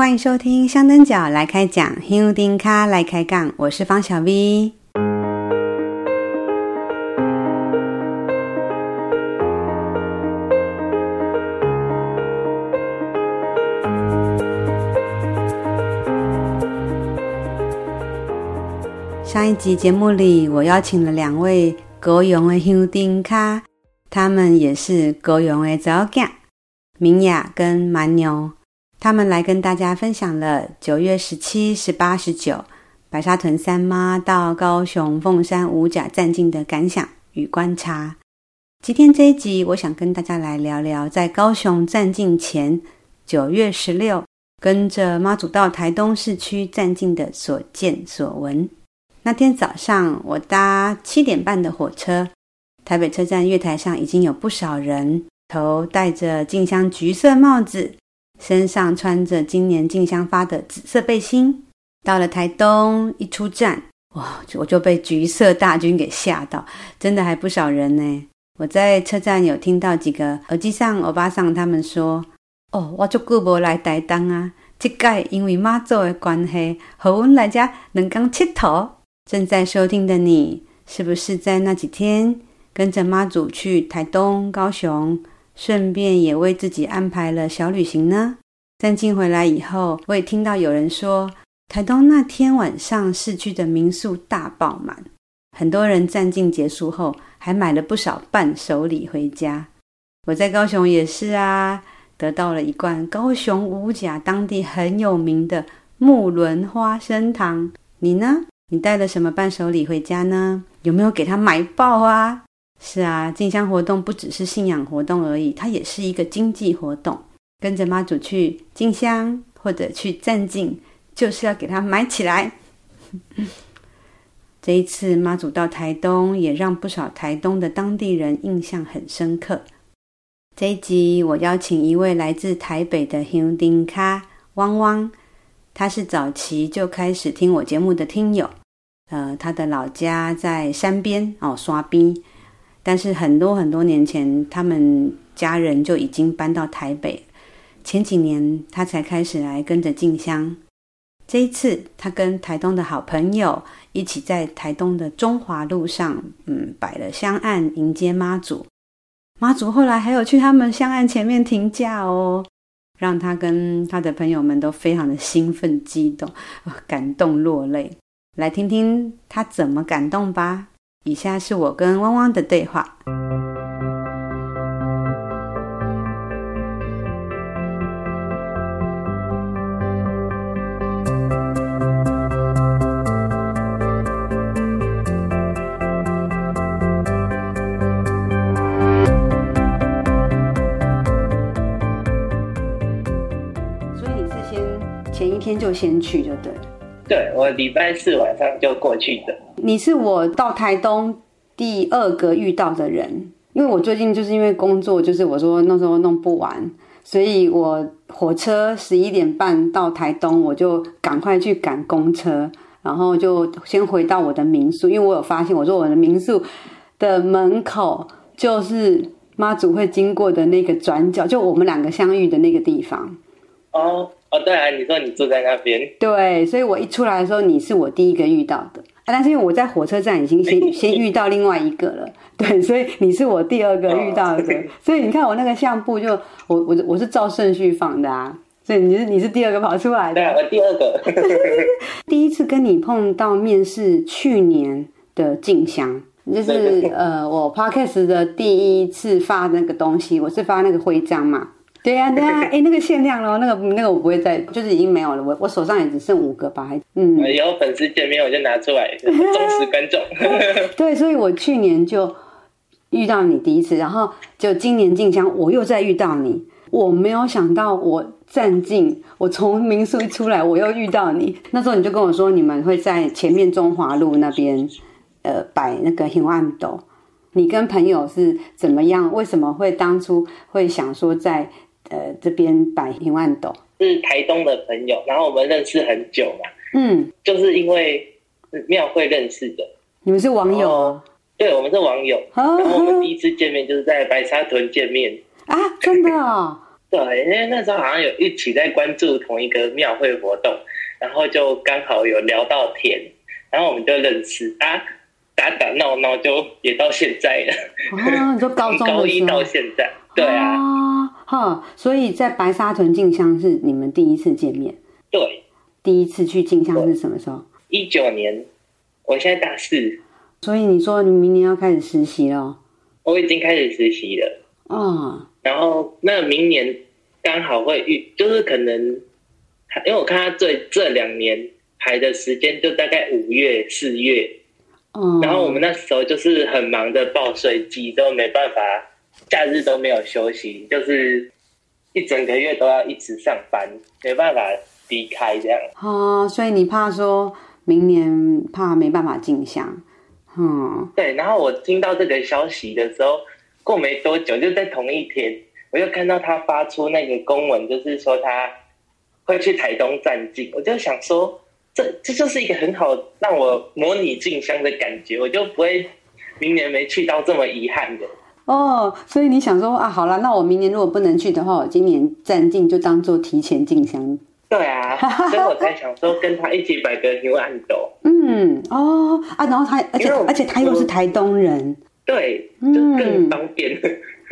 欢迎收听香灯脚来开讲，香灯脚来开杠，我是方小 V。上一集节目里，我邀请了两位高雄的香灯脚，他们也是高雄的查某囝，明雅跟蛮牛。他们来跟大家分享了九月十七、十八、十九白沙屯三妈到高雄凤山五甲站境的感想与观察。今天这一集，我想跟大家来聊聊在高雄站境前九月十六跟着妈祖到台东市区站境的所见所闻。那天早上，我搭七点半的火车，台北车站月台上已经有不少人，头戴着进香橘色帽子，身上穿着今年进香发的紫色背心。到了台东，一出站，哇，我就被橘色大军给吓到，真的还不少人呢。我在车站有听到几个耳机上欧巴桑他们说：“哦，我就久没来台东啊，这届因为妈祖的关系，和我来家能刚佚佗。”正在收听的你，是不是在那几天跟着妈祖去台东、高雄，顺便也为自己安排了小旅行呢？站境回来以后，我也听到有人说，台东那天晚上市区的民宿大爆满，很多人站境结束后还买了不少伴手礼回家。我在高雄也是啊，得到了一罐高雄五甲当地很有名的木伦花生糖。你呢？你带了什么伴手礼回家呢？有没有给他买爆啊？是啊，进香活动不只是信仰活动而已，它也是一个经济活动。跟着妈祖去进香或者去站境，就是要给他买起来。这一次妈祖到台东，也让不少台东的当地人印象很深刻。这一集我邀请一位来自台北的香灯脚汪汪，他是早期就开始听我节目的听友。呃，他的老家在山边哦，刷冰，但是很多很多年前，他们家人就已经搬到台北。前几年他才开始来跟着进香。这一次，他跟台东的好朋友一起在台东的中华路上，嗯，摆了香案迎接妈祖。妈祖后来还有去他们香案前面停驾哦，让他跟他的朋友们都非常的兴奋激动，感动落泪。来听听他怎么感动吧。以下是我跟汪汪的对话。所以你是先前一天就先去就对了。对，我礼拜四晚上就过去的。你是我到台东第二个遇到的人，因为我最近就是因为工作，就是我说那时候弄不完，所以我火车十一点半到台东，我就赶快去赶公车，然后就先回到我的民宿，因为我有发现，我说我的民宿的门口就是妈祖会经过的那个转角，就我们两个相遇的那个地方。哦。哦，对啊，你说你住在那边，对，所以我一出来的时候，你是我第一个遇到的啊。但是因为我在火车站已经先 先遇到另外一个了，对，所以你是我第二个遇到的。哦、所以你看我那个相簿就我我我是照顺序放的啊。所以你是你是第二个跑出来的，对，我第二个。第一次跟你碰到面是去年的静香，就是呃我 Podcast 的第一次发那个东西，我是发那个徽章嘛。对呀、啊，对呀、啊，哎，那个限量咯，那个那个我不会再，就是已经没有了。我我手上也只剩五个吧，还嗯。以后粉丝见面我就拿出来，忠实观众。对，所以我去年就遇到你第一次，然后就今年进香我又再遇到你。我没有想到我站进，我从民宿一出来我又遇到你。那时候你就跟我说，你们会在前面中华路那边，呃，摆那个香案斗。你跟朋友是怎么样？为什么会当初会想说在？呃，这边摆香案斗是台东的朋友，然后我们认识很久嘛，嗯，就是因为庙会认识的。你们是网友？哦？对，我们是网友。然后我们第一次见面就是在白沙屯见面 啊，真的哦。对，因为那时候好像有一起在关注同一个庙会活动，然后就刚好有聊到天，然后我们就认识啊，打打闹闹就也到现在了。哦，你说高中 高一到现在，对啊。哈、哦，所以在白沙屯进香是你们第一次见面。对，第一次去进香是什么时候？一九年，我现在大四。所以你说你明年要开始实习了？我已经开始实习了。哦。然后那明年刚好会遇，就是可能，因为我看他这这两年排的时间就大概五月、四月。哦。然后我们那时候就是很忙的报税季，都没办法，假日都没有休息，就是一整个月都要一直上班，没办法离开这样。哦，所以你怕说明年怕没办法进香。嗯，对。然后我听到这个消息的时候。过没多久，就在同一天，我又看到他发出那个公文，就是说他会去台东站进。我就想说，这这就是一个很好让我模拟进香的感觉，我就不会明年没去到这么遗憾的。哦，所以你想说啊，好了，那我明年如果不能去的话，我今年暂定就当做提前进香。对啊，所以我才想说跟他一起摆个牛安斗。嗯，哦啊，然后他而且而且他又是台东人。对，就更方便。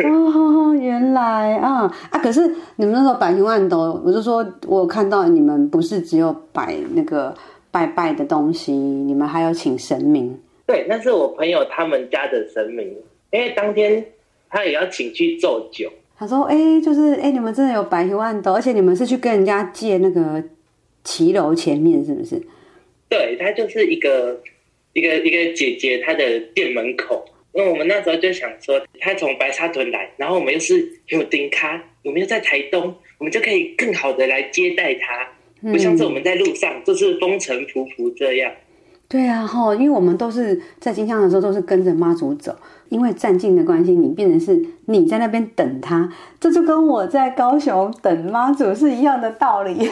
嗯、哦，原来啊啊！可是你们那时候摆牛案斗，我就说，我看到你们不是只有摆那个拜拜的东西，你们还有请神明。对，那是我朋友他们家的神明，因为当天他也要请去做酒。他说：“哎、欸，就是哎、欸，你们真的有摆香案斗，而且你们是去跟人家借那个骑楼前面，是不是？”对，他就是一个一个一个姐姐，她的店门口。那我们那时候就想说，他从白沙屯来，然后我们又是有丁卡，我们又在台东，我们就可以更好的来接待他，不像是我们在路上就是风尘仆仆这样。对啊，哈，因为我们都是在金乡的时候都是跟着妈祖走，因为站近的关系，你变成是你在那边等他，这就跟我在高雄等妈祖是一样的道理。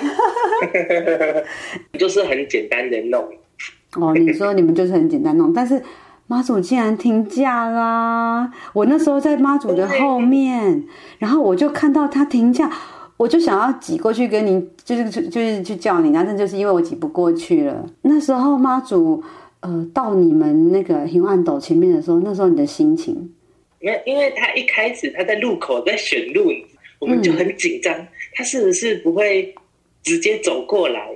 就是很简单的弄。哦，你说你们就是很简单弄，但是。妈祖竟然停驾啦！我那时候在妈祖的后面，然后我就看到他停驾，我就想要挤过去跟你，就是就是去叫你，但是就是因为我挤不过去了。那时候妈祖呃到你们那个香案斗前面的时候，那时候你的心情？因为因为他一开始他在路口在选路，我们就很紧张，嗯、他是不是不会直接走过来？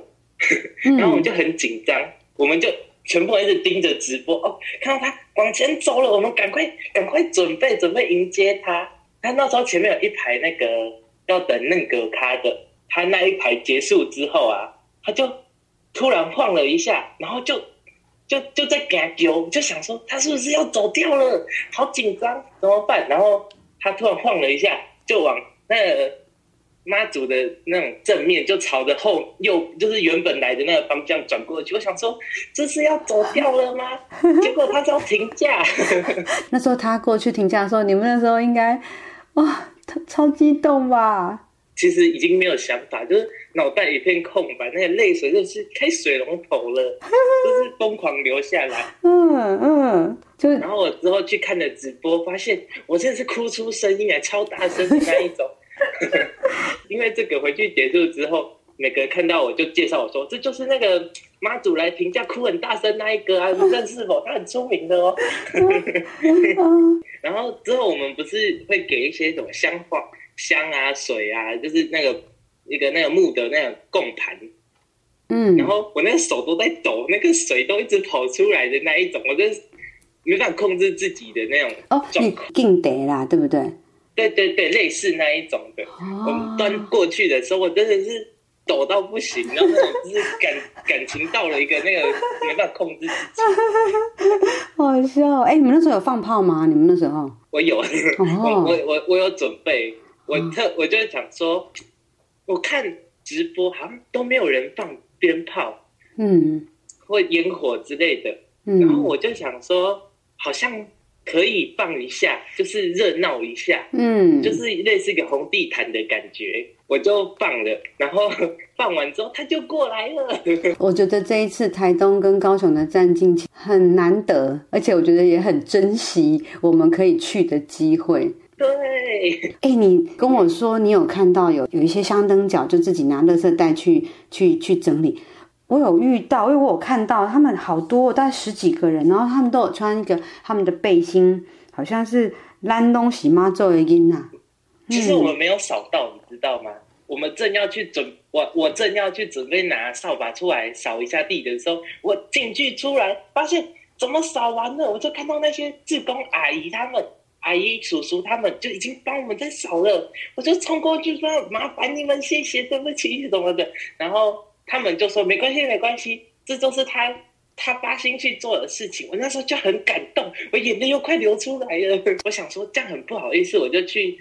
然后我们就很紧张，我们就。全部一直盯着直播哦，看到他往前走了，我们赶快赶快准备准备迎接他。他那时候前面有一排那个要等那个卡的，他那一排结束之后啊，他就突然晃了一下，然后就就就在给他丢，就想说他是不是要走掉了？好紧张，怎么办？然后他突然晃了一下，就往那。妈祖的那种正面就朝着后右，就是原本来的那个方向转过去。我想说，这是要走掉了吗？结果他就要停驾。那时候他过去停驾的时候，你们那时候应该哇，他超激动吧？其实已经没有想法，就是脑袋一片空白，那个泪水就是开水龙头了，就是疯狂流下来。嗯嗯，就然后我之后去看了直播，发现我真的是哭出声音来，超大声的那一种。因为这个回去结束之后，每个人看到我就介绍我说，这就是那个妈祖来评价哭很大声那一个啊，你认识否？他很出名的哦。然后之后我们不是会给一些什么香花、香啊、水啊，就是那个一个那个木的那个供盘。嗯。然后我那个手都在抖，那个水都一直跑出来的那一种，我就没办法控制自己的那种哦，你敬得啦，对不对？对对对，类似那一种的，哦、我们端过去的时候，我真的是抖到不行，然后那种就是感感情到了一个那个没办法控制自己，好笑。哎，你们那时候有放炮吗？你们那时候？我有，哦、我我我我有准备，我特、哦、我就想说，我看直播好像都没有人放鞭炮，嗯，或烟火之类的，嗯、然后我就想说，好像。可以放一下，就是热闹一下，嗯，就是类似一个红地毯的感觉，我就放了。然后 放完之后，他就过来了。我觉得这一次台东跟高雄的战进很难得，而且我觉得也很珍惜我们可以去的机会。对，对。哎，你跟我说你有看到有有一些香灯脚就自己拿垃圾袋去去去整理。我有遇到，因为我有看到他们好多，大概十几个人，然后他们都有穿一个他们的背心，好像是烂东西妈做的音呐。其实我们没有扫到，你知道吗？我们正要去准，我我正要去准备拿扫把出来扫一下地的时候，我进去出来发现怎么扫完了，我就看到那些志工阿姨他们、阿姨叔叔他们就已经帮我们在扫了，我就冲过去说麻烦你们，谢谢，对不起什么的，然后。他们就说没关系，没关系，这都是他他发心去做的事情。我那时候就很感动，我眼泪又快流出来了。我想说这样很不好意思，我就去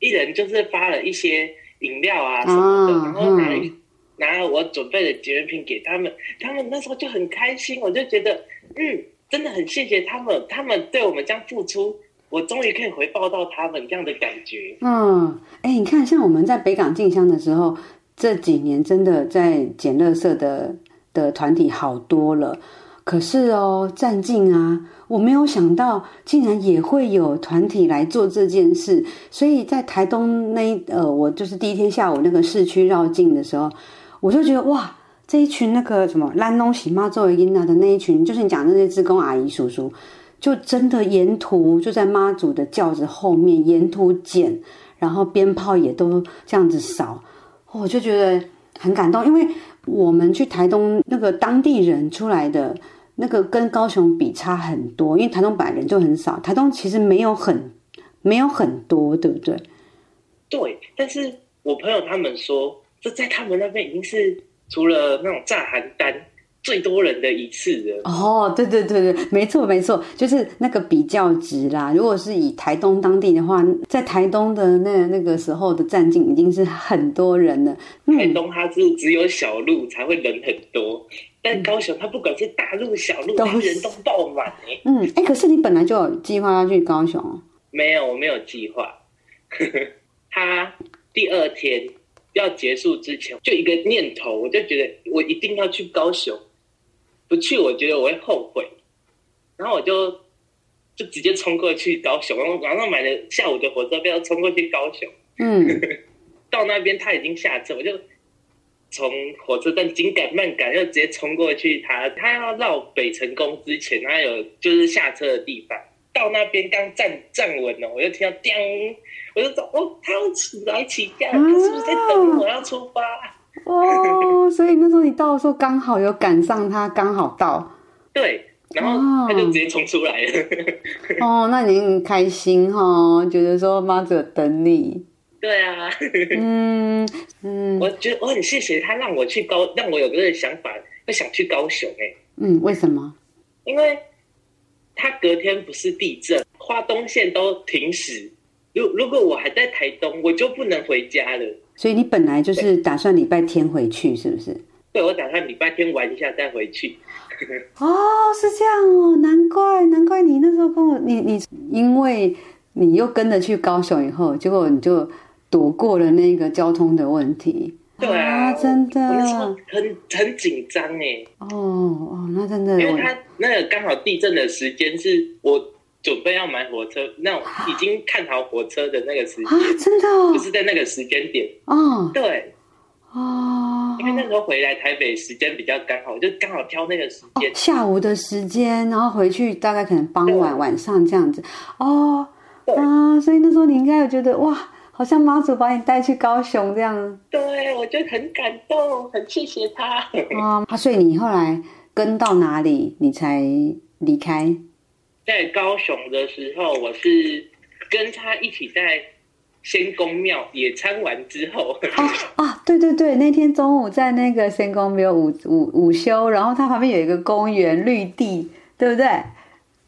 一人就是发了一些饮料啊什么的，然后拿拿了我准备的纪念品给他们。他们那时候就很开心，我就觉得嗯，真的很谢谢他们，他们对我们这样付出，我终于可以回报到他们这样的感觉。嗯，哎，你看，像我们在北港进香的时候。这几年真的在捡垃圾的的团体好多了，可是哦，站静啊，我没有想到竟然也会有团体来做这件事。所以在台东那呃，我就是第一天下午那个市区绕境的时候，我就觉得哇，这一群那个什么兰东喜妈作为英娜的那一群，就是你讲的那些志工阿姨叔叔，就真的沿途就在妈祖的轿子后面沿途捡，然后鞭炮也都这样子扫。我就觉得很感动，因为我们去台东那个当地人出来的那个跟高雄比差很多，因为台东本来人就很少，台东其实没有很没有很多，对不对？对，但是我朋友他们说，这在他们那边已经是除了那种炸寒单。最多人的一次的哦，对对对对，没错没错，就是那个比较值啦。如果是以台东当地的话，在台东的那那个时候的站境已经是很多人了。嗯、台东它是只有小路才会人很多，但高雄它不管是大路小路，都人都爆满。嗯，哎，可是你本来就有计划要去高雄？没有，我没有计划。他第二天要结束之前，就一个念头，我就觉得我一定要去高雄。不去，我觉得我会后悔。然后我就就直接冲过去高雄，然后晚上买了下午的火车票，冲过去高雄。嗯，到那边他已经下车，我就从火车站紧赶慢赶，又直接冲过去他。他他要绕北成功之前，他有就是下车的地方。到那边刚站站稳了，我就听到叮，我就说哦，他要起来起驾，他是不是在等我要出发？哦，所以那时候你到的时候刚好有赶上他，刚好到。对，然后他就直接冲出来了。哦，那你很开心哈，觉得说妈祖等你。对啊，嗯嗯，我觉得我很谢谢他，让我去高，让我有这个想法，会想去高雄哎。嗯，为什么？因为他隔天不是地震，花东线都停驶。如如果我还在台东，我就不能回家了。所以你本来就是打算礼拜天回去，是不是？对，我打算礼拜天玩一下再回去。哦，是这样哦，难怪难怪你那时候跟我，你你因为你又跟着去高雄以后，结果你就躲过了那个交通的问题。对啊，啊真的，很很紧张哎。哦哦，那真的，因为他那个刚好地震的时间是我。准备要买火车，那种已经看好火车的那个时间啊，真的、哦，就是在那个时间点。哦，对，哦，因为那时候回来台北时间比较刚好，就刚好挑那个时间、哦，下午的时间，然后回去大概可能傍晚晚上这样子，哦，啊，所以那时候你应该有觉得哇，好像妈祖把你带去高雄这样，对，我觉得很感动，很谢谢他，啊、哦，所以你后来跟到哪里，你才离开？在高雄的时候，我是跟他一起在仙公庙野餐完之后对对对，那天中午在那个仙公庙午午午休，然后它旁边有一个公园绿地，对不对？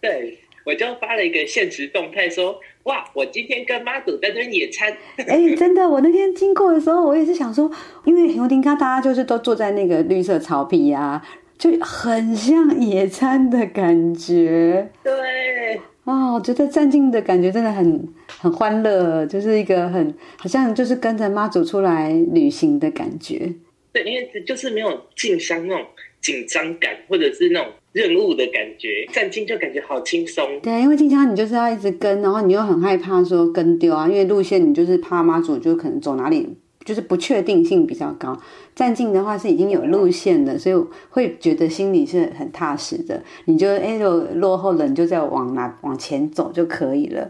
对，我就发了一个现实动态说：“哇，我今天跟妈祖在这野餐。”哎，真的，我那天经过的时候，我也是想说，因为牛丁咖大家就是都坐在那个绿色草皮呀、啊。就很像野餐的感觉，对，啊、哦，我觉得站静的感觉真的很很欢乐，就是一个很好像就是跟着妈祖出来旅行的感觉。对，因为就是没有进香那种紧张感，或者是那种任务的感觉，站进就感觉好轻松。对，因为进香你就是要一直跟，然后你又很害怕说跟丢啊，因为路线你就是怕妈祖就可能走哪里，就是不确定性比较高。站进的话是已经有路线的，所以会觉得心里是很踏实的。你就哎，如果落后了，你就再往哪往前走就可以了。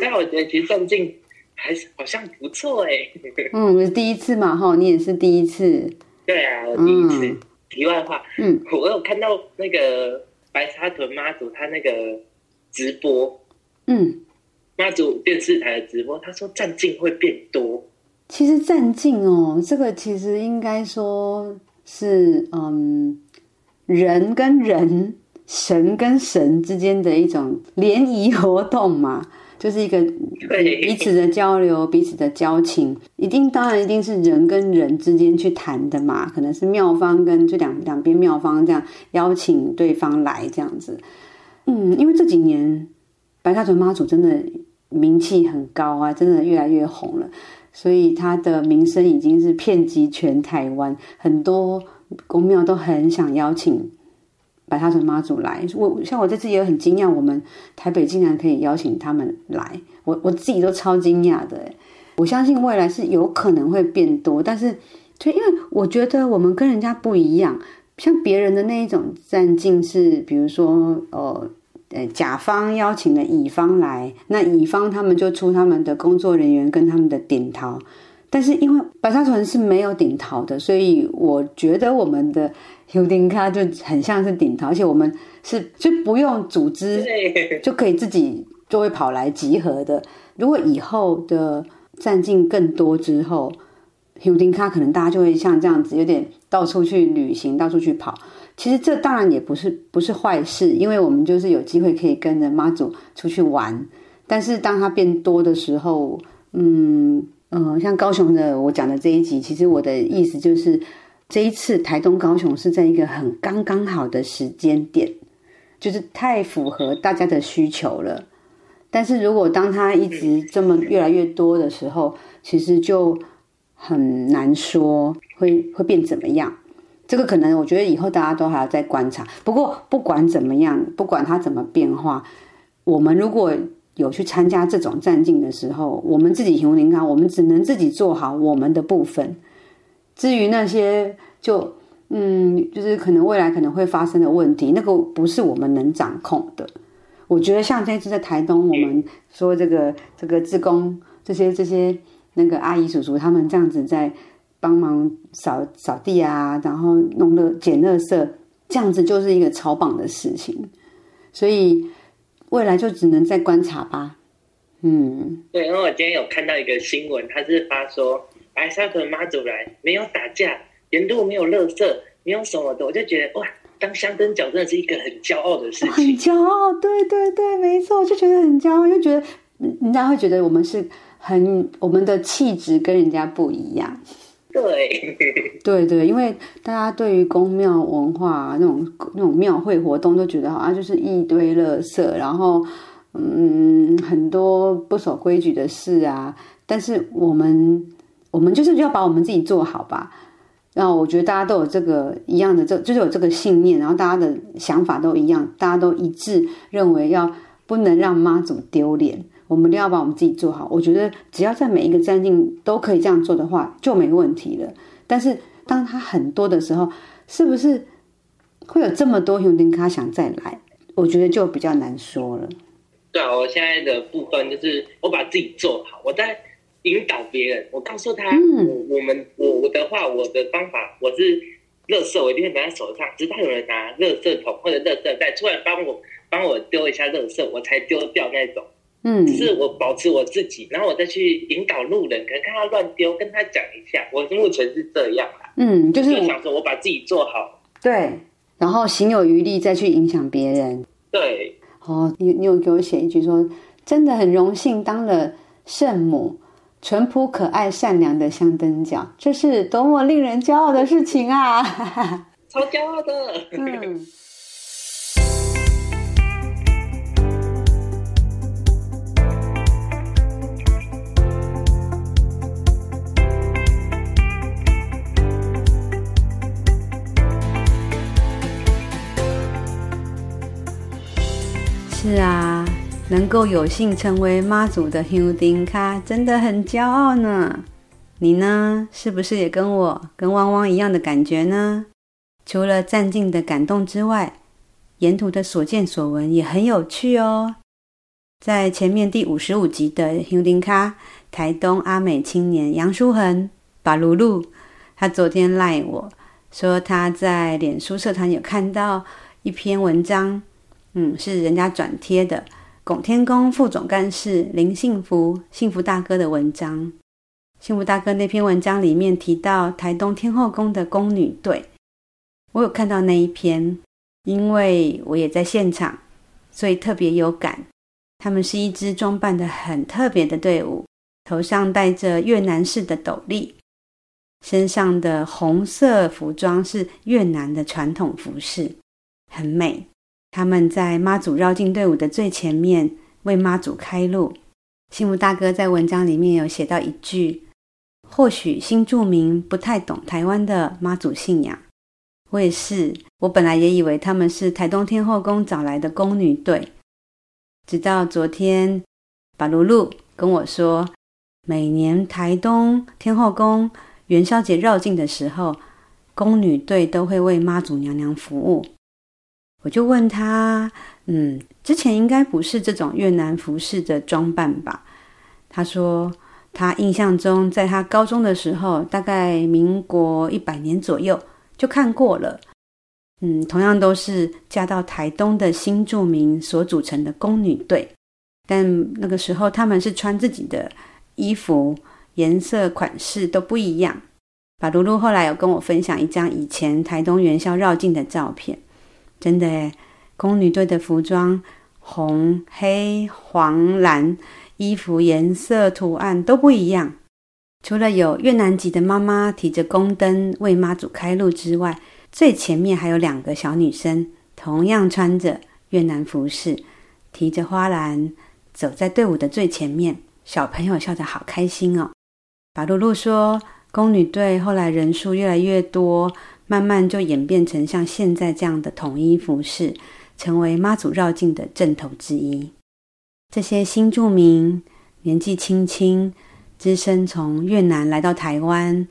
但我觉得其实站进还是好像不错哎。嗯，第一次嘛，哈，你也是第一次。对啊，我第一次。嗯题外话，嗯，我有看到那个白沙屯妈祖他那个直播，嗯，妈祖电视台的直播，他说站进会变多。其实站进哦，这个其实应该说是嗯，人跟人、神跟神之间的一种联谊活动嘛。就是一个彼此的交流，彼此的交情，一定当然一定是人跟人之间去谈的嘛，可能是妙方跟就两两边妙方这样邀请对方来这样子，嗯，因为这几年白沙屯妈祖真的名气很高啊，真的越来越红了，所以他的名声已经是遍及全台湾，很多宫庙都很想邀请。白沙屯妈祖来，我像我这次也很惊讶，我们台北竟然可以邀请他们来，我我自己都超惊讶的。我相信未来是有可能会变多，但是就因为我觉得我们跟人家不一样，像别人的那一种站境是，比如说呃呃甲方邀请了乙方来，那乙方他们就出他们的工作人员跟他们的顶头，但是因为白沙屯是没有顶头的，所以我觉得我们的。香灯脚就很像是顶头，而且我们是就不用组织就可以自己就会跑来集合的。如果以后的站进更多之后，香灯脚可能大家就会像这样子，有点到处去旅行，到处去跑。其实这当然也不是不是坏事，因为我们就是有机会可以跟着妈祖出去玩。但是当它变多的时候，嗯嗯、像高雄的我讲的这一集，其实我的意思就是。这一次台东高雄是在一个很刚刚好的时间点，就是太符合大家的需求了。但是如果当它一直这么越来越多的时候，其实就很难说会会变怎么样。这个可能我觉得以后大家都还要再观察。不过不管怎么样，不管它怎么变化，我们如果有去参加这种战境的时候，我们自己行灵康，我们只能自己做好我们的部分。至于那些就嗯，就是可能未来可能会发生的问题，那个不是我们能掌控的。我觉得像这次在台东，我们说这个这个自工这些这些那个阿姨叔叔他们这样子在帮忙扫扫地啊，然后弄乐捡垃圾，这样子就是一个超棒的事情。所以未来就只能再观察吧。嗯，对，因为我今天有看到一个新闻，他是发说。白沙屯妈祖来，没有打架，沿路没有垃圾，没有什么的，我就觉得哇，当香灯脚真的是一个很骄傲的事情。很骄傲，对对对，没错，就觉得很骄傲，就觉得人家会觉得我们是很我们的气质跟人家不一样。对，对对，因为大家对于宫庙文化、啊、那种那种庙会活动都觉得好像就是一堆垃圾，然后嗯，很多不守规矩的事啊，但是我们。我们就是要把我们自己做好吧，然后我觉得大家都有这个一样的，这就是有这个信念，然后大家的想法都一样，大家都一致认为要不能让妈祖丢脸，我们都要把我们自己做好。我觉得只要在每一个站境都可以这样做的话，就没问题了。但是当他很多的时候，是不是会有这么多香灯脚想再来？我觉得就比较难说了。对啊，我现在的部分就是我把自己做好，我在。引导别人，我告诉他，嗯、我我们我的话，我的方法，我是乐色，我一定会拿在手上，直到有人拿乐色桶或者乐色袋出来帮我帮我丢一下乐色，我才丢掉那种。嗯，只是我保持我自己，然后我再去引导路人，可能看他乱丢，跟他讲一下。我目前是这样啦。嗯，就是就想说我把自己做好，对，然后行有余力再去影响别人。对，哦，你你有给我写一句说，真的很荣幸当了圣母。淳朴、可爱、善良的香灯脚，这是多么令人骄傲的事情啊！超骄傲的。嗯。是啊，能够有幸成为妈祖的香灯脚，真的很骄傲呢。你呢，是不是也跟我跟汪汪一样的感觉呢？除了赞境的感动之外，沿途的所见所闻也很有趣哦。在前面第五十五集的香灯脚，台东阿美青年杨书恒、巴噜噜，他昨天赖我说他在脸书社团有看到一篇文章，嗯，是人家转贴的，拱天宫副总干事林幸福幸福大哥的文章。幸福大哥那篇文章里面提到台东天后宫的宫女队，我有看到那一篇，因为我也在现场，所以特别有感。他们是一支装扮的很特别的队伍，头上戴着越南式的斗笠，身上的红色服装是越南的传统服饰，很美。他们在妈祖绕境队伍的最前面，为妈祖开路。幸福大哥在文章里面有写到一句。或许新住民不太懂台湾的妈祖信仰，我也是。我本来也以为他们是台东天后宫找来的宫女队，直到昨天，巴噜噜跟我说，每年台东天后宫元宵节绕境的时候，宫女队都会为妈祖娘娘服务。我就问他，嗯，之前应该不是这种越南服饰的装扮吧？他说。他印象中，在他高中的时候，大概民国一百年左右就看过了。嗯，同样都是嫁到台东的新住民所组成的宫女队，但那个时候他们是穿自己的衣服，颜色款式都不一样。把噜噜后来有跟我分享一张以前台东元宵绕境的照片，真的诶，宫女队的服装红、黑、黄、蓝。衣服颜色、图案都不一样。除了有越南籍的妈妈提着宫灯为妈祖开路之外，最前面还有两个小女生，同样穿着越南服饰，提着花篮，走在队伍的最前面。小朋友笑得好开心哦。巴噜噜说，宫女队后来人数越来越多，慢慢就演变成像现在这样的统一服饰，成为妈祖绕境的阵头之一。这些新住民年纪轻轻，只身从越南来到台湾，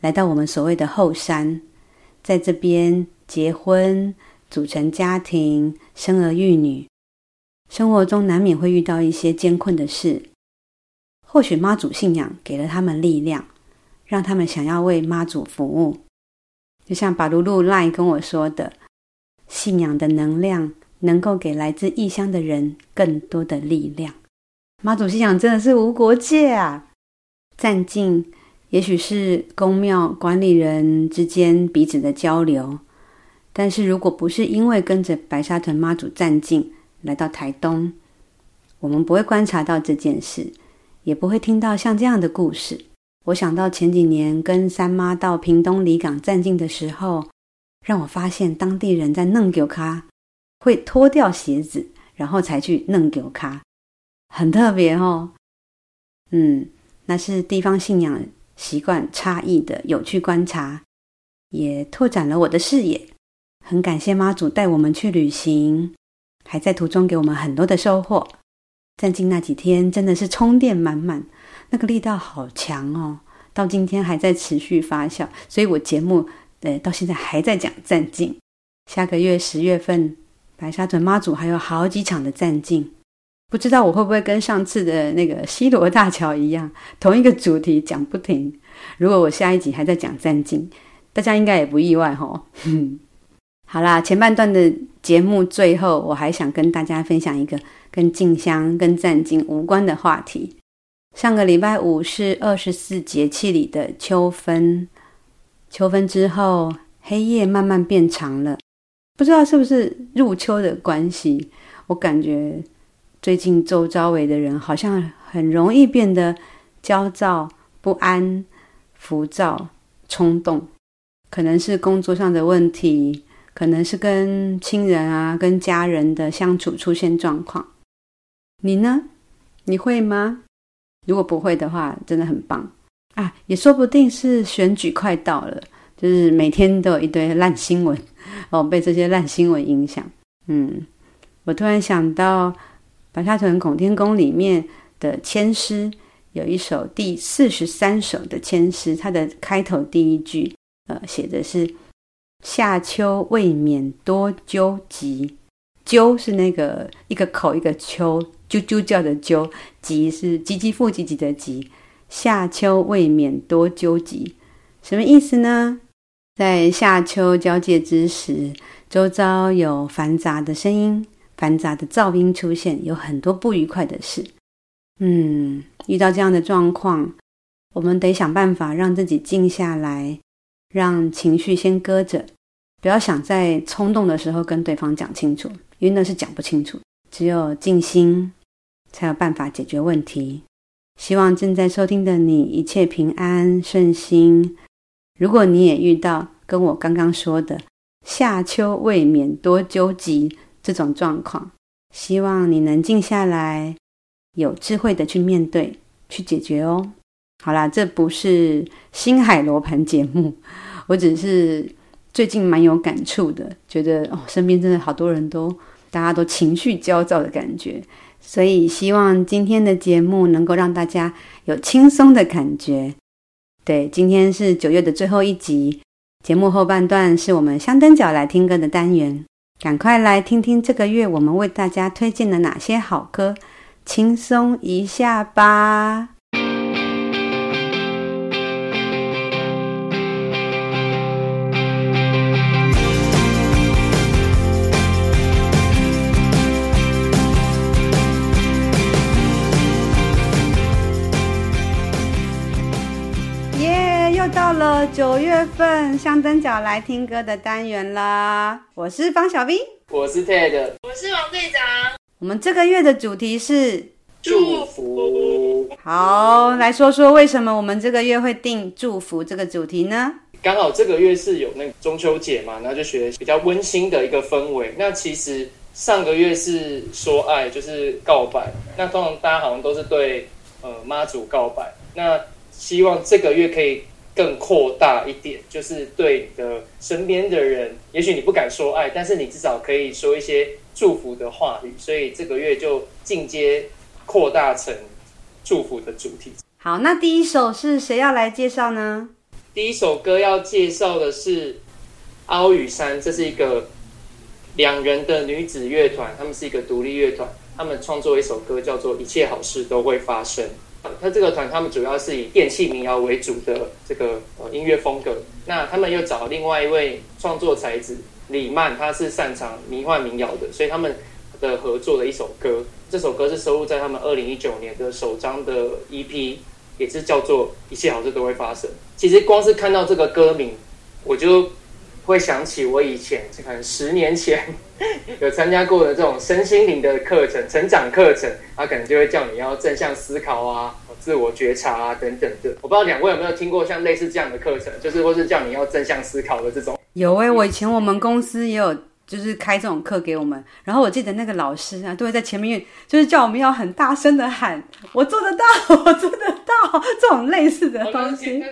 来到我们所谓的后山，在这边结婚、组成家庭、生儿育女，生活中难免会遇到一些艰困的事。或许妈祖信仰给了他们力量，让他们想要为妈祖服务。就像巴噜噜赖跟我说的，信仰的能量。能够给来自异乡的人更多的力量。妈祖信仰真的是无国界啊！赞境也许是宫庙管理人之间彼此的交流，但是如果不是因为跟着白沙屯妈祖赞境来到台东，我们不会观察到这件事，也不会听到像这样的故事。我想到前几年跟三妈到屏东里港站境的时候，让我发现当地人在弄丢卡。会脱掉鞋子，然后才去弄给我卡，很特别哦。嗯，那是地方信仰习惯差异的有趣观察，也拓展了我的视野。很感谢妈祖带我们去旅行，还在途中给我们很多的收获。站境那几天真的是充电满满，那个力道好强哦，到今天还在持续发酵。所以我节目呃到现在还在讲战境，下个月十月份。白沙屯妈祖还有好几场的战境，不知道我会不会跟上次的那个西罗大桥一样，同一个主题讲不停。如果我下一集还在讲战境，大家应该也不意外吼。好啦，前半段的节目最后，我还想跟大家分享一个跟静香、跟战境无关的话题。上个礼拜五是二十四节气里的秋分，秋分之后，黑夜慢慢变长了。不知道是不是入秋的关系，我感觉最近周遭围的人好像很容易变得焦躁、不安、浮躁、冲动，可能是工作上的问题，可能是跟亲人啊、跟家人的相处出现状况。你呢？你会吗？如果不会的话，真的很棒啊！也说不定是选举快到了。就是每天都有一堆烂新闻 哦，被这些烂新闻影响。嗯，我突然想到白沙屯孔天宫里面的千诗，有一首第四十三首的千诗，它的开头第一句，呃，写的是“夏秋未免多鸠集”，鸠是那个一个口一个秋，啾啾叫的啾，急是唧唧复唧唧的急。夏秋未免多鸠急，什么意思呢？在夏秋交界之时，周遭有繁杂的声音、繁杂的噪音出现，有很多不愉快的事。嗯，遇到这样的状况，我们得想办法让自己静下来，让情绪先搁着，不要想在冲动的时候跟对方讲清楚，因为那是讲不清楚。只有静心，才有办法解决问题。希望正在收听的你一切平安顺心。如果你也遇到跟我刚刚说的“夏秋未免多鸠疾”这种状况，希望你能静下来。有智慧的去面对，去解决哦。好啦，这不是星海罗盘节目，我只是最近蛮有感触的，觉得哦，身边真的好多人都，大家都情绪焦躁的感觉，所以希望今天的节目能够让大家有轻松的感觉。对，今天是九月的最后一集，节目后半段是我们香灯角来听歌的单元，赶快来听听这个月我们为大家推荐了哪些好歌。轻松一下吧。了九月份香灯脚来听歌的单元啦！我是方小兵我是 Ted，我是王队长。我们这个月的主题是祝福。好，来说说为什么我们这个月会定祝福这个主题呢？刚好这个月是有那个中秋节嘛，然后就学比较温馨的一个氛围。那其实上个月是说爱，就是告白。那通常大家好像都是对呃妈祖告白。那希望这个月可以更扩大一点，就是对你的身边的人，也许你不敢说爱，但是你至少可以说一些。祝福的话语，所以这个月就进阶扩大成祝福的主题。好，那第一首是谁要来介绍呢？第一首歌要介绍的是凹雨山，这是一个两人的女子乐团，他们是一个独立乐团，他们创作一首歌叫做《一切好事都会发生》。他这个团，他们主要是以电气民谣为主的这个呃音乐风格。那他们又找另外一位创作才子。李曼，他是擅长迷幻民谣的，所以他们的合作的一首歌，这首歌是收录在他们二零一九年的首张的 EP，也是叫做《一切好事都会发生》。其实光是看到这个歌名，我就会想起我以前可能十年前 有参加过的这种身心灵的课程、成长课程，他可能就会叫你要正向思考啊、自我觉察啊等等的。我不知道两位有没有听过像类似这样的课程，就是或是叫你要正向思考的这种。有哎、欸，我以前我们公司也有，就是开这种课给我们。然后我记得那个老师啊，都会在前面，就是叫我们要很大声的喊：“我做得到，我做得到。”这种类似的东西。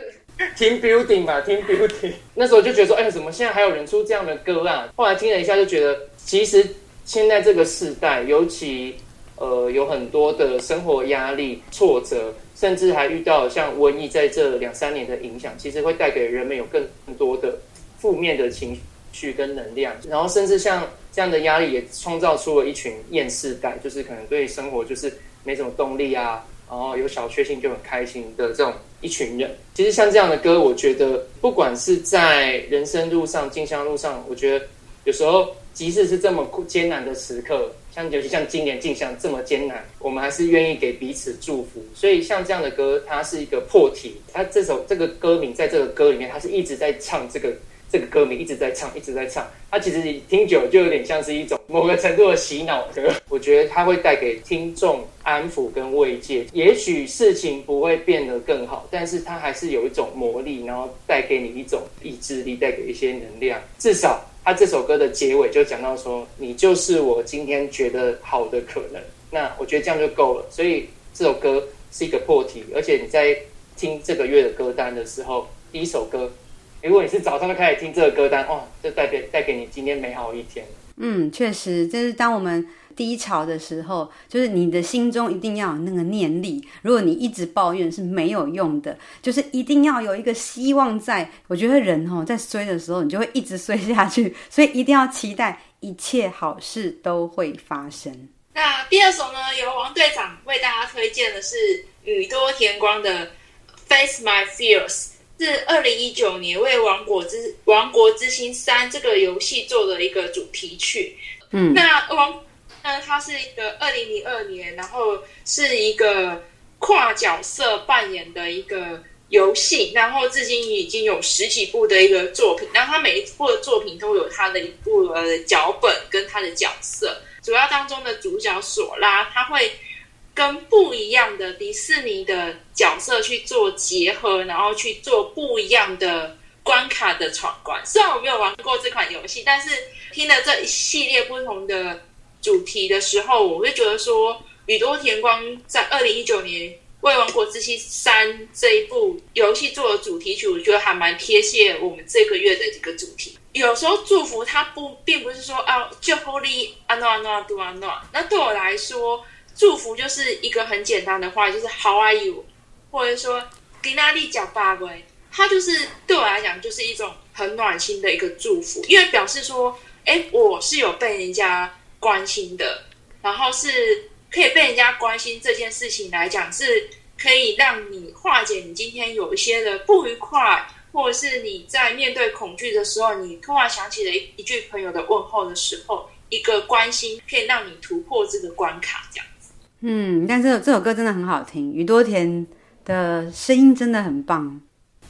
Team building 吧，Team building。那时候就觉得说，哎、欸，怎么现在还有人出这样的歌啊？后来听了一下，就觉得其实现在这个时代，尤其呃有很多的生活压力、挫折，甚至还遇到像瘟疫在这两三年的影响，其实会带给人们有更多的。负面的情绪跟能量，然后甚至像这样的压力，也创造出了一群厌世感，就是可能对生活就是没什么动力啊，然后有小确幸就很开心的这种一群人。其实像这样的歌，我觉得不管是在人生路上、进香路上，我觉得有时候即使是这么艰难的时刻，像尤其像今年进香这么艰难，我们还是愿意给彼此祝福。所以像这样的歌，它是一个破题。它这首这个歌名在这个歌里面，它是一直在唱这个。这个歌名一直在唱，一直在唱。它其实听久就有点像是一种某个程度的洗脑歌。我觉得它会带给听众安抚跟慰藉。也许事情不会变得更好，但是它还是有一种魔力，然后带给你一种意志力，带给一些能量。至少它这首歌的结尾就讲到说：“你就是我今天觉得好的可能。”那我觉得这样就够了。所以这首歌是一个破题，而且你在听这个月的歌单的时候，第一首歌。如果你是早上就开始听这个歌单，哇，就带给带给你今天美好一天。嗯，确实，就是当我们低潮的时候，就是你的心中一定要有那个念力。如果你一直抱怨是没有用的，就是一定要有一个希望在。我觉得人哦，在衰的时候，你就会一直衰下去，所以一定要期待一切好事都会发生。那第二首呢，由王队长为大家推荐的是宇多田光的《Face My Fears》，是二零一九年为《王国之王国之心三》这个游戏做的一个主题曲。嗯，那王。那它是一个二零零二年，然后是一个跨角色扮演的一个游戏，然后至今已经有十几部的一个作品，然后它每一部的作品都有它的一部呃脚本跟它的角色，主要当中的主角索拉，他会跟不一样的迪士尼的角色去做结合，然后去做不一样的关卡的闯关。虽然我没有玩过这款游戏，但是听了这一系列不同的。主题的时候，我会觉得说，宇多田光在二零一九年为《王国之心三》这一部游戏做的主题曲，我觉得还蛮贴切我们这个月的一个主题。有时候祝福它不并不是说啊，就 Holy 啊 no 啊 no 啊 do 啊 no。那对我来说，祝福就是一个很简单的话，就是 How are you，或者说给哪里讲爸爸，它就是对我来讲就是一种很暖心的一个祝福，因为表示说，哎，我是有被人家。关心的，然后是可以被人家关心这件事情来讲，是可以让你化解你今天有一些的不愉快，或者是你在面对恐惧的时候，你突然想起了一一句朋友的问候的时候，一个关心可以让你突破这个关卡，这样。嗯，但这首这首歌真的很好听，宇多田的声音真的很棒。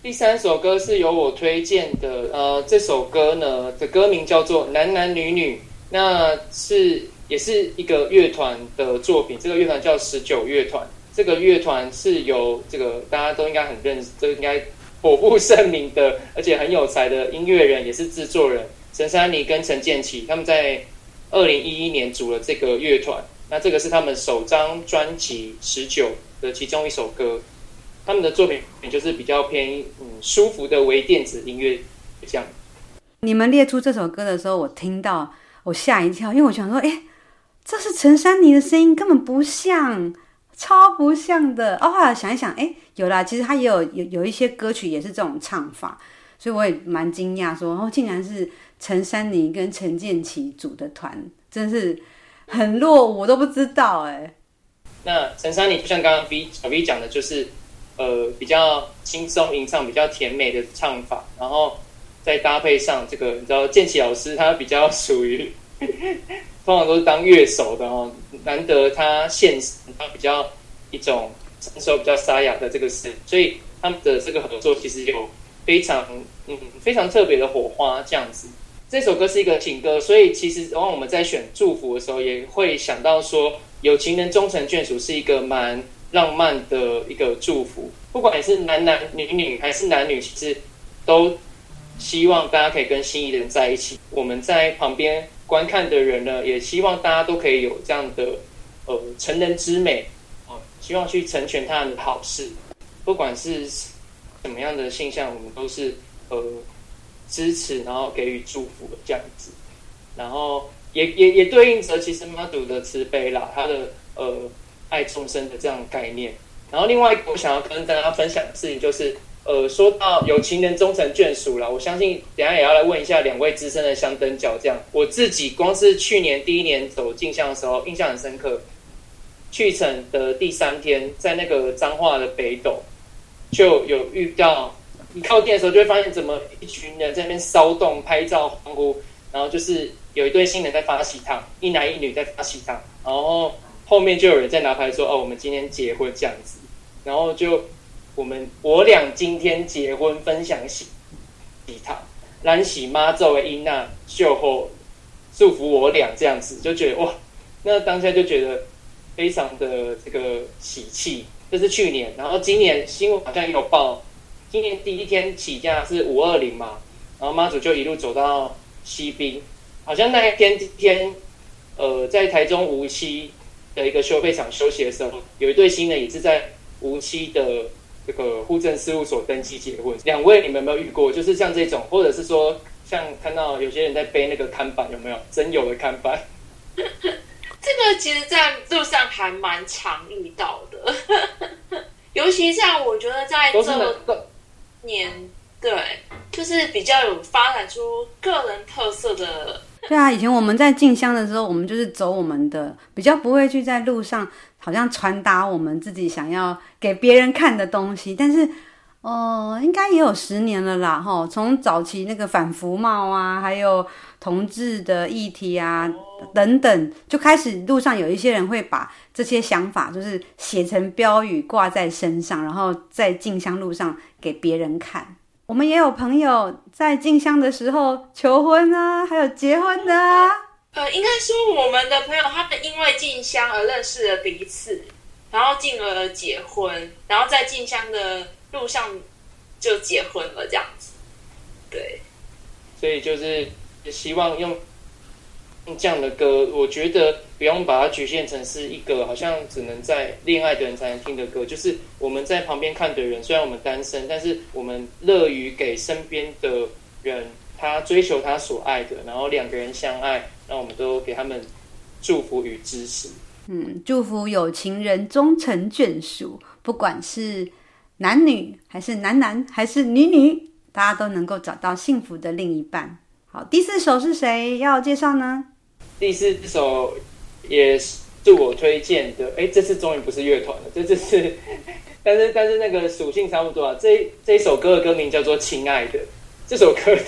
第三首歌是由我推荐的，呃，这首歌呢的歌名叫做《男男女女》。那是也是一个乐团的作品，这个乐团叫十九乐团。这个乐团是由这个大家都应该很认识，这应该颇负盛名的，而且很有才的音乐人，也是制作人陈珊妮跟陈建骐，他们在二零一一年组了这个乐团。那这个是他们首张专辑《十九》的其中一首歌。他们的作品也就是比较偏嗯舒服的微电子音乐这样。你们列出这首歌的时候，我听到。我吓一跳，因为我想说，哎，这是陈珊妮的声音，根本不像，超不像的。哦，后来想一想，哎，有啦，其实他也有有有一些歌曲也是这种唱法，所以我也蛮惊讶，说哦，竟然是陈珊妮跟陈建奇组的团，真是很落，我都不知道哎。那陈珊妮就像刚刚 V 小 V 讲的，就是呃比较轻松吟唱、比较甜美的唱法，然后。再搭配上这个，你知道建骐老师他比较属于，通常都是当乐手的哦，难得他现，他比较一种成熟、比较沙哑的这个声，所以他们的这个合作其实有非常嗯非常特别的火花这样子。这首歌是一个情歌，所以其实往往我们在选祝福的时候，也会想到说有情人终成眷属是一个蛮浪漫的一个祝福，不管你是男男女女还是男女，其实都。希望大家可以跟心仪的人在一起。我们在旁边观看的人呢，也希望大家都可以有这样的呃成人之美哦，希望去成全他人的好事。不管是什么样的现象，我们都是呃支持，然后给予祝福的这样子。然后也也也对应着其实妈祖的慈悲啦，他的呃爱众生的这样的概念。然后另外一个我想要跟大家分享的事情就是。呃，说到有情人终成眷属了，我相信等下也要来问一下两位资深的香灯脚。这样，我自己光是去年第一年走进香的时候，印象很深刻。去程的第三天，在那个彰化的北斗，就有遇到，你靠近的时候就会发现，怎么一群人在那边骚动、拍照、欢呼，然后就是有一对新人在发喜糖，一男一女在发喜糖，然后后面就有人在拿牌说：“哦，我们今天结婚这样子。”然后就。我们我俩今天结婚，分享喜喜糖，兰喜妈作为英娜秀后祝福我俩这样子，就觉得哇，那当下就觉得非常的这个喜气。这是去年，然后今年新闻好像也有报，今年第一天起价是五二零嘛，然后妈祖就一路走到西滨，好像那一天天，呃，在台中梧栖的一个收费场休息的时候，有一对新人也是在梧栖的。这个户政事务所登记结婚，两位你们有没有遇过？就是像这种，或者是说像看到有些人在背那个看板，有没有真有的看板？这个其实，在路上还蛮常遇到的，尤其像我觉得在这年，对，就是比较有发展出个人特色的。对啊，以前我们在进香的时候，我们就是走我们的，比较不会去在路上好像传达我们自己想要给别人看的东西。但是，哦，应该也有十年了啦，哈，从早期那个反服贸啊，还有同志的议题啊等等，就开始路上有一些人会把这些想法就是写成标语挂在身上，然后在进香路上给别人看。我们也有朋友在进香的时候求婚啊，还有结婚的啊。呃，应该说我们的朋友他们因为进香而认识了彼此，然后进而结婚，然后在进香的路上就结婚了，这样子。对，所以就是希望用。这样的歌，我觉得不用把它局限成是一个好像只能在恋爱的人才能听的歌。就是我们在旁边看的人，虽然我们单身，但是我们乐于给身边的人他追求他所爱的，然后两个人相爱，那我们都给他们祝福与支持。嗯，祝福有情人终成眷属，不管是男女还是男男还是女女，大家都能够找到幸福的另一半。好，第四首是谁要介绍呢？第四首也是我推荐的，哎，这次终于不是乐团了，这次是，但是但是那个属性差不多啊。这这一首歌的歌名叫做《亲爱的》，这首歌的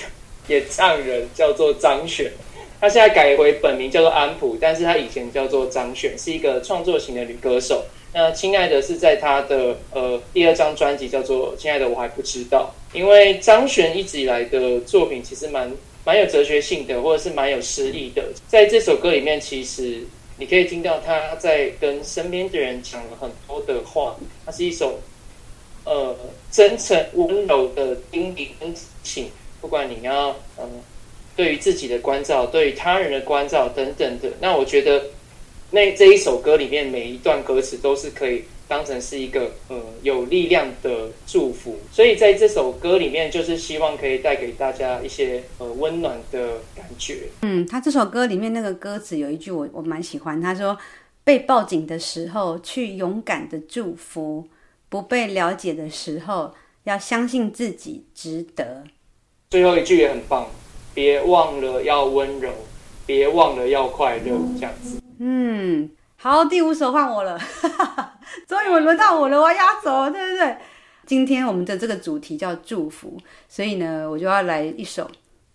演唱人叫做张悬，他现在改回本名叫做安普，但是他以前叫做张悬，是一个创作型的女歌手。那《亲爱的》是在他的呃第二张专辑叫做《亲爱的我还不知道》，因为张悬一直以来的作品其实蛮。蛮有哲学性的，或者是蛮有诗意的。在这首歌里面，其实你可以听到他在跟身边的人讲了很多的话。它是一首呃真诚温柔的叮咛跟提醒，不管你要嗯、呃、对于自己的关照，对于他人的关照等等的。那我觉得那这一首歌里面每一段歌词都是可以。当成是一个呃有力量的祝福，所以在这首歌里面，就是希望可以带给大家一些呃温暖的感觉。嗯，他这首歌里面那个歌词有一句我我蛮喜欢，他说：“被抱紧的时候去勇敢的祝福，不被了解的时候要相信自己值得。”最后一句也很棒，别忘了要温柔，别忘了要快乐，这样子。嗯。好，第五首换我了，终于我轮到我了，我要压轴，对不对？今天我们的这个主题叫祝福，所以呢，我就要来一首，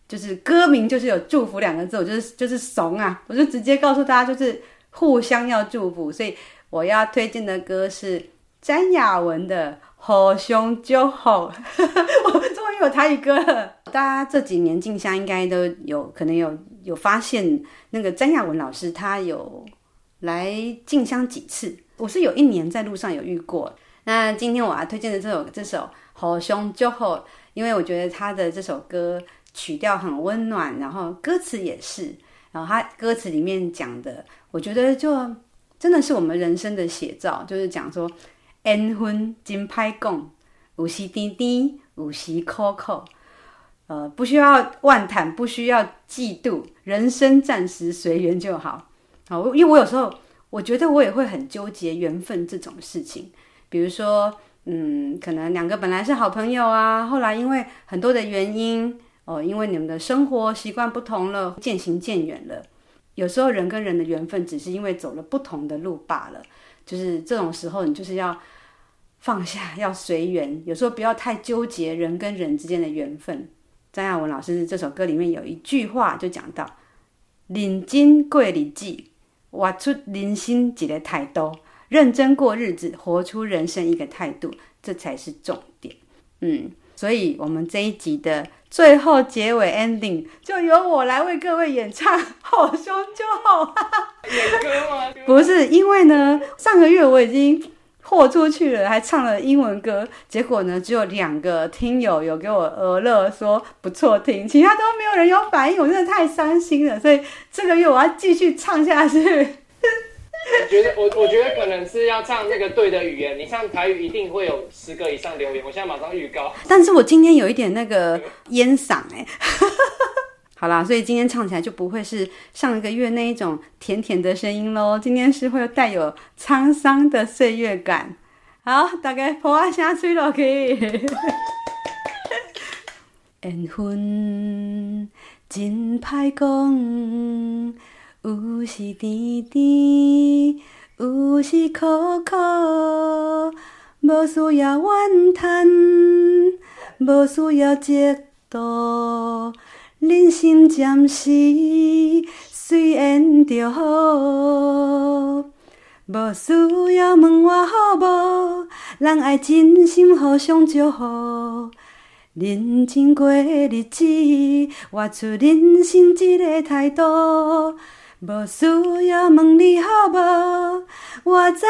就是歌名就是有祝福两个字，我就是就是怂啊，我就直接告诉大家，就是互相要祝福，所以我要推荐的歌是詹雅雯的《互相祝福》，我终于有台语歌了。大家这几年静香应该都有可能有有发现，那个詹亚文老师他有。来静香几次？我是有一年在路上有遇过。那今天我要推荐的这首这首《好兄就好》，因为我觉得他的这首歌曲调很温暖，然后歌词也是，然后他歌词里面讲的，我觉得就真的是我们人生的写照，就是讲说缘分真歹讲，有时甜甜，有时苦苦，呃，不需要妄谈，不需要嫉妒，人生暂时随缘就好。好，因为我有时候我觉得我也会很纠结缘分这种事情，比如说，嗯，可能两个本来是好朋友啊，后来因为很多的原因，哦，因为你们的生活习惯不同了，渐行渐远了。有时候人跟人的缘分只是因为走了不同的路罢了，就是这种时候你就是要放下，要随缘。有时候不要太纠结人跟人之间的缘分。詹雅雯老师这首歌里面有一句话就讲到：“认真过日子。”活出人生一个态度，认真过日子，活出人生一个态度，这才是重点。嗯，所以我们这一集的最后结尾 ending 就由我来为各位演唱《好兄就好》。演歌吗？不是，因为呢，上个月我已经豁出去了，还唱了英文歌，结果呢，只有两个听友有给我额乐说不错听，其他都没有人有反应，我真的太伤心了。所以这个月我要继续唱下去。我觉得我我觉得可能是要唱那个对的语言，你唱台语一定会有十个以上留言。我现在马上预告。但是我今天有一点那个烟嗓哎。好啦，所以今天唱起来就不会是上一个月那一种甜甜的声音喽。今天是会带有沧桑的岁月感。好，大家抱啊声吹落去。缘分真歹讲，有时甜甜，有时苦苦，无需要怨叹，无需要嫉妒。人生暂时随缘就好，无需要问我好无，人爱真心互相祝福，认真过日子，活出人生这个态度。无需要问你好无，我知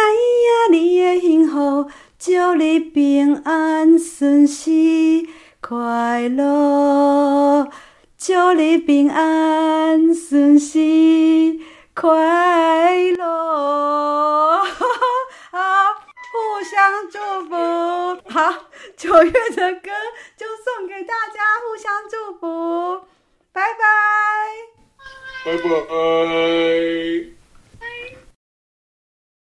影你的幸福，祝你平安顺遂快乐。祝你平安顺遂快乐，好，互相祝福。好，九月的歌就送给大家，互相祝福，拜拜，拜拜。